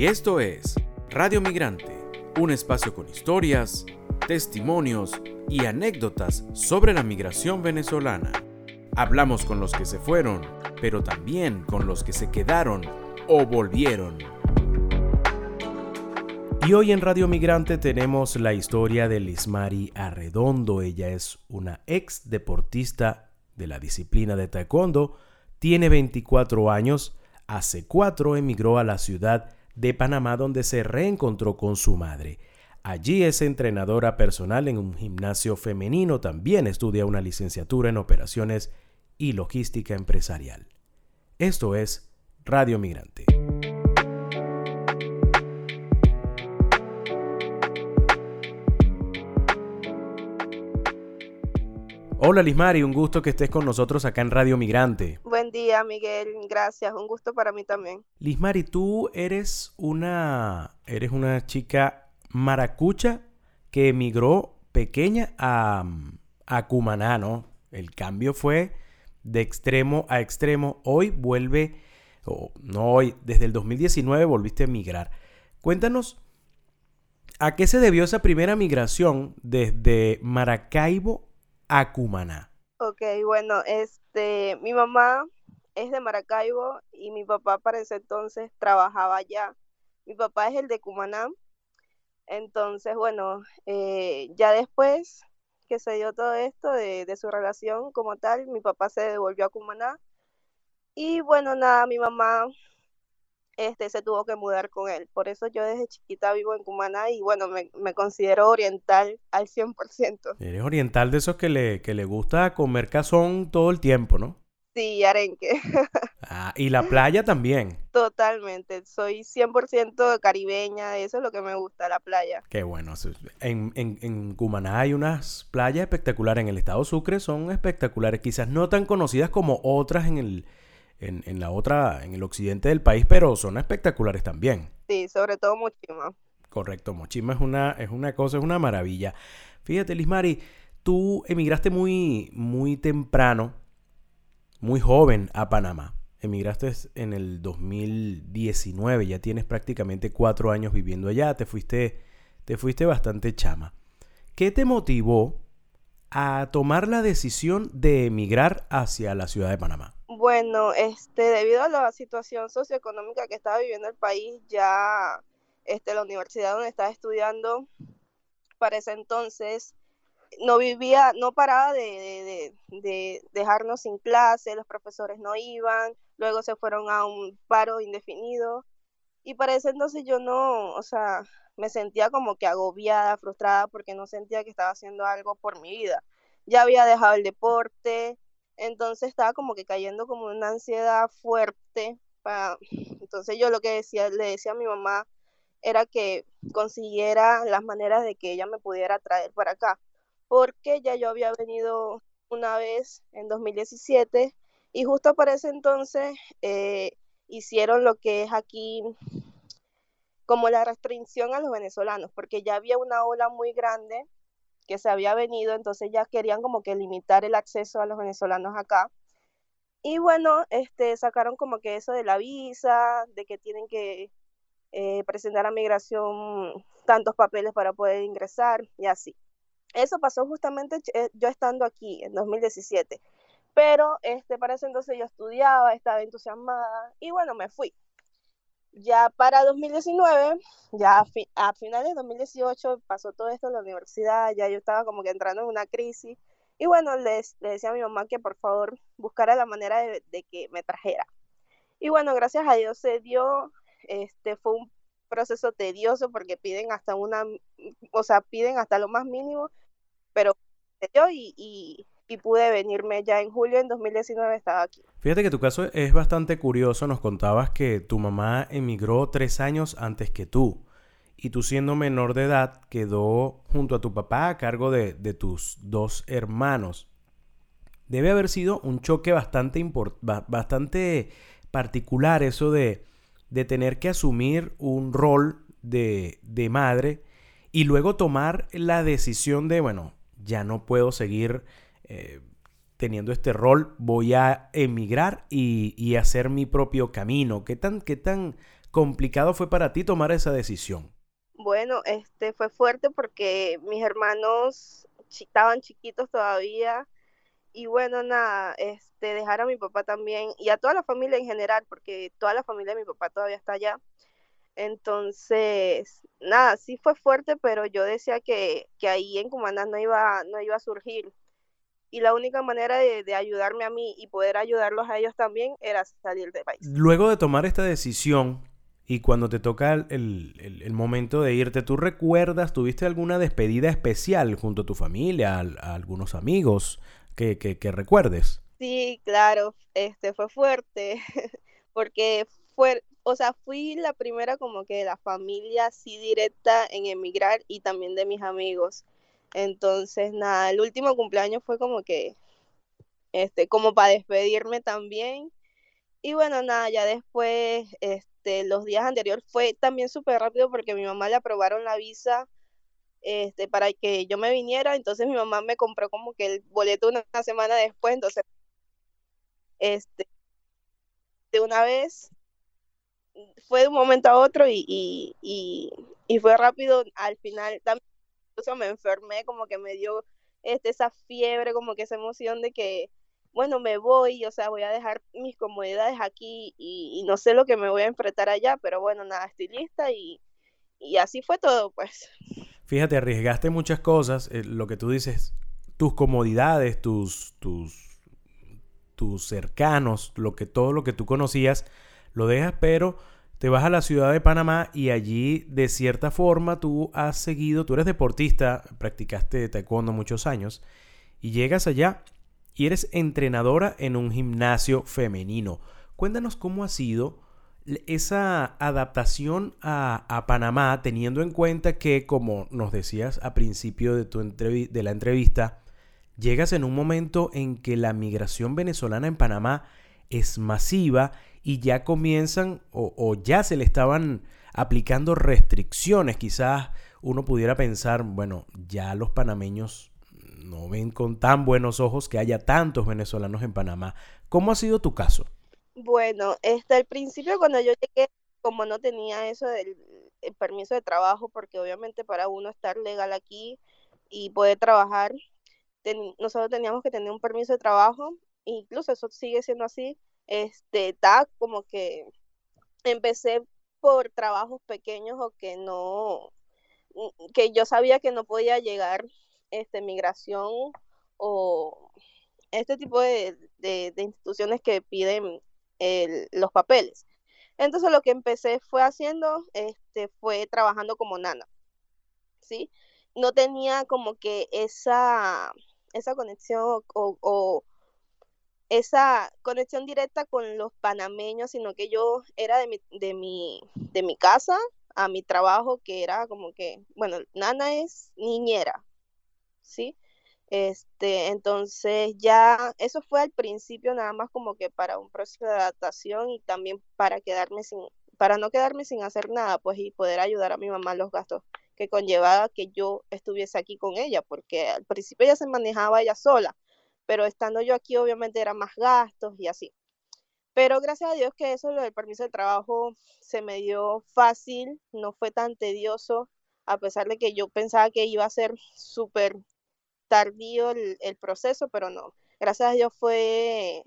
Y esto es Radio Migrante, un espacio con historias, testimonios y anécdotas sobre la migración venezolana. Hablamos con los que se fueron, pero también con los que se quedaron o volvieron. Y hoy en Radio Migrante tenemos la historia de Lismari Arredondo. Ella es una ex deportista de la disciplina de taekwondo, tiene 24 años, hace cuatro emigró a la ciudad de Panamá donde se reencontró con su madre. Allí es entrenadora personal en un gimnasio femenino, también estudia una licenciatura en operaciones y logística empresarial. Esto es Radio Migrante. Hola Lismari, un gusto que estés con nosotros acá en Radio Migrante. Buen día, Miguel. Gracias. Un gusto para mí también. Lismari, tú eres una eres una chica maracucha que emigró pequeña a, a Cumaná, ¿no? El cambio fue de extremo a extremo. Hoy vuelve, o no hoy, desde el 2019 volviste a emigrar. Cuéntanos, ¿a qué se debió esa primera migración desde Maracaibo a Cumaná? Ok, bueno, este, mi mamá es de Maracaibo y mi papá para ese entonces trabajaba allá. Mi papá es el de Cumaná. Entonces, bueno, eh, ya después que se dio todo esto de, de, su relación como tal, mi papá se devolvió a Cumaná. Y bueno, nada, mi mamá este, se tuvo que mudar con él. Por eso yo desde chiquita vivo en Cumaná y bueno, me, me considero oriental al 100%. Eres oriental de esos que le, que le gusta comer cazón todo el tiempo, ¿no? Sí, arenque. ah, y la playa también. Totalmente, soy 100% caribeña, eso es lo que me gusta, la playa. Qué bueno. En, en, en Cumaná hay unas playas espectaculares, en el estado Sucre son espectaculares, quizás no tan conocidas como otras en el, en, en, la otra, en el occidente del país, pero son espectaculares también. Sí, sobre todo Mochima. Correcto, Mochima es una, es una cosa, es una maravilla. Fíjate, Lismari, tú emigraste muy, muy temprano, muy joven a Panamá. Emigraste en el 2019, ya tienes prácticamente cuatro años viviendo allá, te fuiste, te fuiste bastante chama. ¿Qué te motivó a tomar la decisión de emigrar hacia la ciudad de Panamá? Bueno, este, debido a la situación socioeconómica que estaba viviendo el país, ya este, la universidad donde estaba estudiando para ese entonces no vivía, no paraba de, de, de, dejarnos sin clase, los profesores no iban, luego se fueron a un paro indefinido y para ese entonces yo no, o sea, me sentía como que agobiada, frustrada porque no sentía que estaba haciendo algo por mi vida. Ya había dejado el deporte, entonces estaba como que cayendo como una ansiedad fuerte. Para... Entonces yo lo que decía, le decía a mi mamá era que consiguiera las maneras de que ella me pudiera traer para acá, porque ya yo había venido una vez en 2017 y justo para ese entonces eh, hicieron lo que es aquí como la restricción a los venezolanos, porque ya había una ola muy grande que se había venido, entonces ya querían como que limitar el acceso a los venezolanos acá. Y bueno, este, sacaron como que eso de la visa, de que tienen que eh, presentar a migración tantos papeles para poder ingresar y así. Eso pasó justamente eh, yo estando aquí en 2017. Pero este, para ese entonces yo estudiaba, estaba entusiasmada y bueno, me fui. Ya para 2019, ya a, finales de 2018 pasó todo esto en la universidad, ya yo estaba como que entrando en una crisis. Y bueno, les, le decía a mi mamá que por favor buscara la manera de, de, que me trajera. Y bueno, gracias a Dios se dio, este fue un proceso tedioso porque piden hasta una, o sea, piden hasta lo más mínimo, pero se dio y, y, y pude venirme ya en julio en 2019 estaba aquí. Fíjate que tu caso es bastante curioso. Nos contabas que tu mamá emigró tres años antes que tú. Y tú siendo menor de edad quedó junto a tu papá a cargo de, de tus dos hermanos. Debe haber sido un choque bastante, bastante particular eso de, de tener que asumir un rol de, de madre y luego tomar la decisión de, bueno, ya no puedo seguir eh, teniendo este rol, voy a emigrar y, hacer mi propio camino. ¿Qué tan, qué tan complicado fue para ti tomar esa decisión? Bueno, este fue fuerte porque mis hermanos estaban chiquitos todavía y bueno, nada, este dejar a mi papá también y a toda la familia en general porque toda la familia de mi papá todavía está allá. Entonces, nada, sí fue fuerte, pero yo decía que, que ahí en Cumaná no iba, no iba a surgir. Y la única manera de, de, ayudarme a mí y poder ayudarlos a ellos también era salir del país. Luego de tomar esta decisión, y cuando te toca el, momento de irte, ¿tú recuerdas, tuviste alguna despedida especial junto a tu familia, a, algunos amigos que, que, recuerdes? Sí, claro, este fue fuerte, porque fue, o sea, fui la primera como que de la familia así directa en emigrar y también de mis amigos. Entonces, nada, el último cumpleaños fue como que, este, como para despedirme también. Y bueno, nada, ya después, este, los días anteriores fue también súper rápido porque mi mamá le aprobaron la visa este, para que yo me viniera, entonces mi mamá me compró como que el boleto una, semana después, entonces, este, de una vez, fue de un momento a otro y, y, y, fue rápido, al final. También me enfermé, como que me dio este, esa fiebre, como que esa emoción de que bueno, me voy, o sea, voy a dejar mis comodidades aquí y, no sé lo que me voy a enfrentar allá, pero bueno, nada, estoy lista y, así fue todo, pues. Fíjate, arriesgaste muchas cosas, eh, lo que tú dices, tus comodidades, tus, tus, tus cercanos, lo que, todo lo que tú conocías, lo dejas, pero te vas a la ciudad de Panamá y allí, de cierta forma, tú has seguido, tú eres deportista, practicaste taekwondo muchos años, y llegas allá y eres entrenadora en un gimnasio femenino. Cuéntanos cómo ha sido esa adaptación a, Panamá, teniendo en cuenta que, como nos decías a principio de, la entrevista, llegas en un momento en que la migración venezolana en Panamá es masiva y ya comienzan o, ya se le estaban aplicando restricciones. Quizás uno pudiera pensar, bueno, ya los panameños no ven con tan buenos ojos que haya tantos venezolanos en Panamá. ¿Cómo ha sido tu caso? Bueno, este, al principio cuando yo llegué, como no tenía eso del permiso de trabajo, porque obviamente para uno estar legal aquí y poder trabajar, nosotros teníamos que tener un permiso de trabajo, incluso eso sigue siendo así, este, está como que empecé por trabajos pequeños o que no, que yo sabía que no podía llegar este, migración o este tipo de, instituciones que piden los papeles. Entonces lo que empecé fue haciendo, este, fue trabajando como nana, ¿sí? No tenía como que esa, esa conexión o esa conexión directa con los panameños, sino que yo era de mi, de mi, de mi casa a mi trabajo, que era como que, bueno, Nana es niñera, ¿sí? Este, entonces ya eso fue al principio nada más como que para un proceso de adaptación y también para quedarme sin, para no quedarme sin hacer nada, pues y poder ayudar a mi mamá los gastos que conllevaba que yo estuviese aquí con ella, porque al principio ella se manejaba ella sola, pero estando yo aquí obviamente eran más gastos y así. Pero gracias a Dios que eso, lo del permiso de trabajo, se me dio fácil, no fue tan tedioso, a pesar de que yo pensaba que iba a ser súper tardío el, proceso, pero no. Gracias a Dios fue,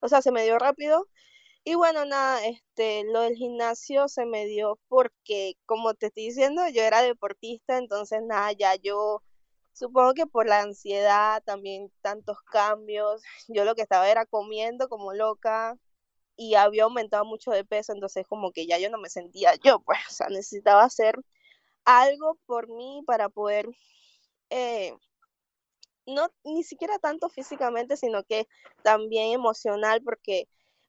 o sea, se me dio rápido. Y bueno, nada, este, lo del gimnasio se me dio porque, como te estoy diciendo, yo era deportista, entonces nada, ya yo supongo que por la ansiedad, también tantos cambios, yo lo que estaba era comiendo como loca y había aumentado mucho de peso, entonces como que ya yo no me sentía yo, pues, o sea, necesitaba hacer algo por mí para poder eh, no ni siquiera tanto físicamente, sino que también emocional, porque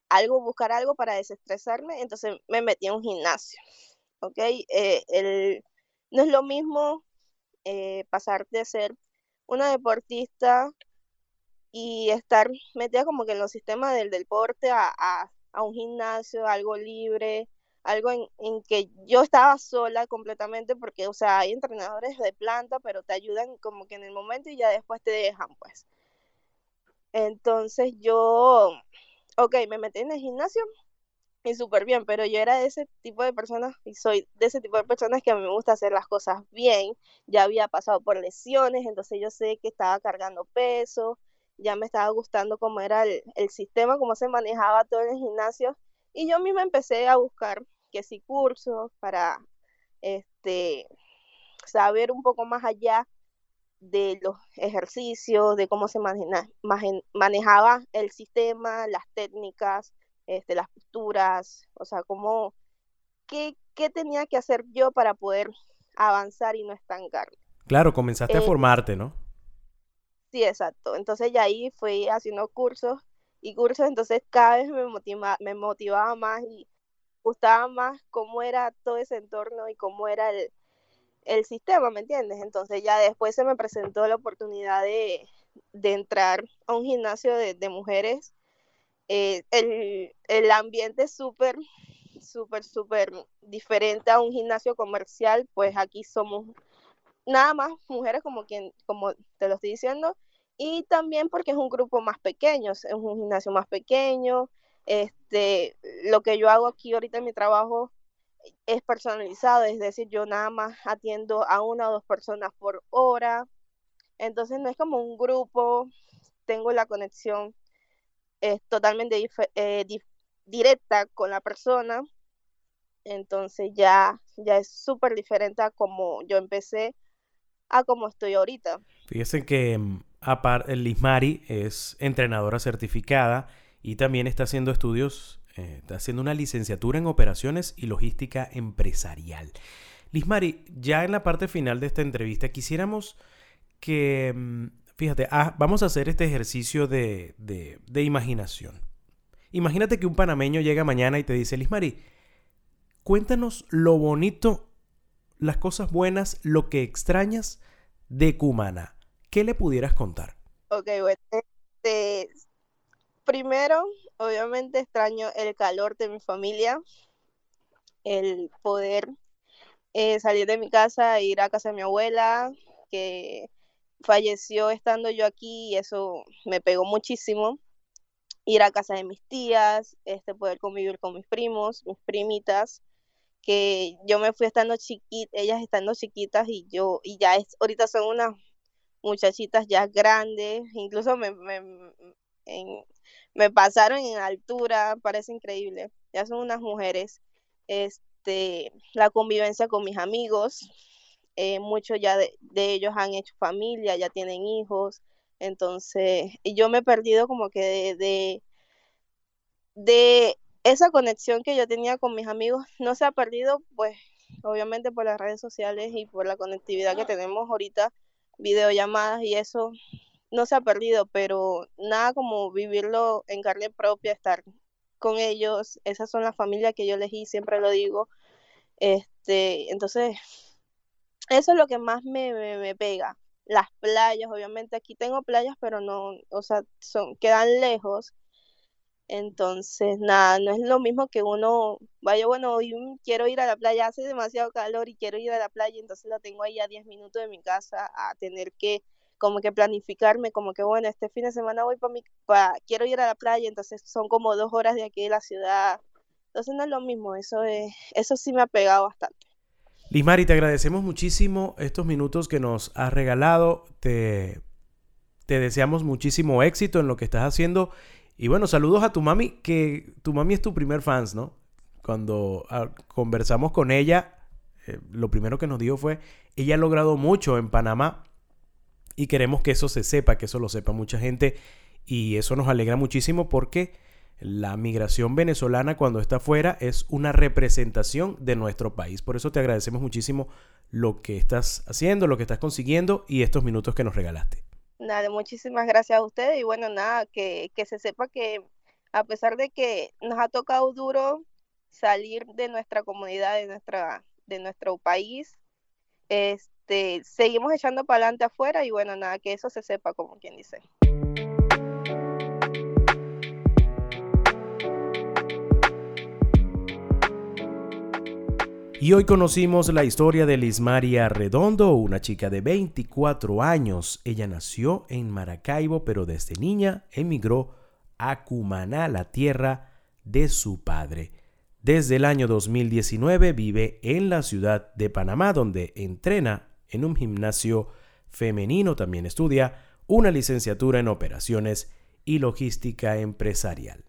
algo, buscar algo para desestresarme, entonces me metí en un gimnasio, ¿ok? Eh, el, no es lo mismo eh, pasar de ser una deportista y estar metida como que en los sistemas del deporte a, a, un gimnasio, algo libre, algo en, en, que yo estaba sola completamente porque, o sea, hay entrenadores de planta, pero te ayudan como que en el momento y ya después te dejan, pues. Entonces yo, ok, me metí en el gimnasio y súper bien, pero yo era de ese tipo de personas y soy de ese tipo de personas que a mí me gusta hacer las cosas bien, ya había pasado por lesiones, entonces yo sé que estaba cargando peso, ya me estaba gustando cómo era el, el sistema, cómo se manejaba todo en el gimnasio. Y yo misma empecé a buscar que sí cursos para este saber un poco más allá de los ejercicios, de cómo se manejaba el sistema, las técnicas, este, las posturas, o sea, cómo, qué, qué, tenía que hacer yo para poder avanzar y no estancarme. Claro, comenzaste a eh, formarte, ¿no? Sí, exacto. Entonces ya ahí fui haciendo cursos y cursos, entonces cada vez me, motiva, me motivaba más y gustaba más cómo era todo ese entorno y cómo era el, el sistema, ¿me entiendes? Entonces ya después se me presentó la oportunidad de, de entrar a un gimnasio de, de mujeres eh, el, el, ambiente es súper, súper, súper diferente a un gimnasio comercial, pues aquí somos nada más mujeres como quien, como te lo estoy diciendo, y también porque es un grupo más pequeño, es un gimnasio más pequeño, este, lo que yo hago aquí ahorita en mi trabajo es personalizado, es decir, yo nada más atiendo a una o dos personas por hora, entonces no es como un grupo, tengo la conexión es totalmente eh, directa con la persona, entonces ya, ya es súper diferente a como yo empecé a como estoy ahorita. Fíjense que mm, aparte Lismari es entrenadora certificada y también está haciendo estudios, eh, está haciendo una licenciatura en operaciones y logística empresarial. Lismari, ya en la parte final de esta entrevista quisiéramos que mm, Fíjate, ah, vamos a hacer este ejercicio de, imaginación. Imagínate que un panameño llega mañana y te dice, Lismari, cuéntanos lo bonito, las cosas buenas, lo que extrañas de Cumana. ¿Qué le pudieras contar? Ok, bueno, este, primero, obviamente extraño el calor de mi familia, el poder eh, salir de mi casa, e ir a casa de mi abuela, que falleció estando yo aquí y eso me pegó muchísimo. Ir a casa de mis tías, este, poder convivir con mis primos, mis primitas, que yo me fui estando chiquita, ellas estando chiquitas y yo, y ya es, ahorita son unas muchachitas ya grandes, incluso me, me, me pasaron en altura, parece increíble, ya son unas mujeres, este, la convivencia con mis amigos, eh, muchos ya de, ellos han hecho familia, ya tienen hijos, entonces yo me he perdido como que de, de, esa conexión que yo tenía con mis amigos, no se ha perdido pues obviamente por las redes sociales y por la conectividad que tenemos ahorita, videollamadas y eso no se ha perdido, pero nada como vivirlo en carne propia, estar con ellos, esas son las familias que yo elegí, siempre lo digo. Este, entonces eso es lo que más me, me, pega. Las playas, obviamente aquí tengo playas, pero no, o sea, son, quedan lejos. Entonces, nada, no es lo mismo que uno vaya, bueno, hoy quiero ir a la playa, hace demasiado calor y quiero ir a la playa, entonces la tengo ahí a 10 minutos de mi casa a tener que como que planificarme, como que bueno, este fin de semana voy para mi, pa, quiero ir a la playa, entonces son como dos horas de aquí de la ciudad. Entonces no es lo mismo, eso es, eso sí me ha pegado bastante. Limari, te agradecemos muchísimo estos minutos que nos has regalado. Te, te deseamos muchísimo éxito en lo que estás haciendo. Y bueno, saludos a tu mami, que tu mami es tu primer fans, ¿no? Cuando ah, conversamos con ella, eh, lo primero que nos dijo fue, ella ha logrado mucho en Panamá y queremos que eso se sepa, que eso lo sepa mucha gente. Y eso nos alegra muchísimo porque la migración venezolana cuando está afuera es una representación de nuestro país. Por eso te agradecemos muchísimo lo que estás haciendo, lo que estás consiguiendo y estos minutos que nos regalaste. Nada, muchísimas gracias a ustedes y bueno, nada, que, que se sepa que a pesar de que nos ha tocado duro salir de nuestra comunidad, de, nuestra, de nuestro país, este, seguimos echando para adelante afuera y bueno, nada, que eso se sepa como quien dice. Y hoy conocimos la historia de Lismaria Redondo, una chica de 24 años. Ella nació en Maracaibo, pero desde niña emigró a Cumaná, la tierra de su padre. Desde el año 2019 vive en la ciudad de Panamá, donde entrena en un gimnasio femenino. También estudia una licenciatura en operaciones y logística empresarial.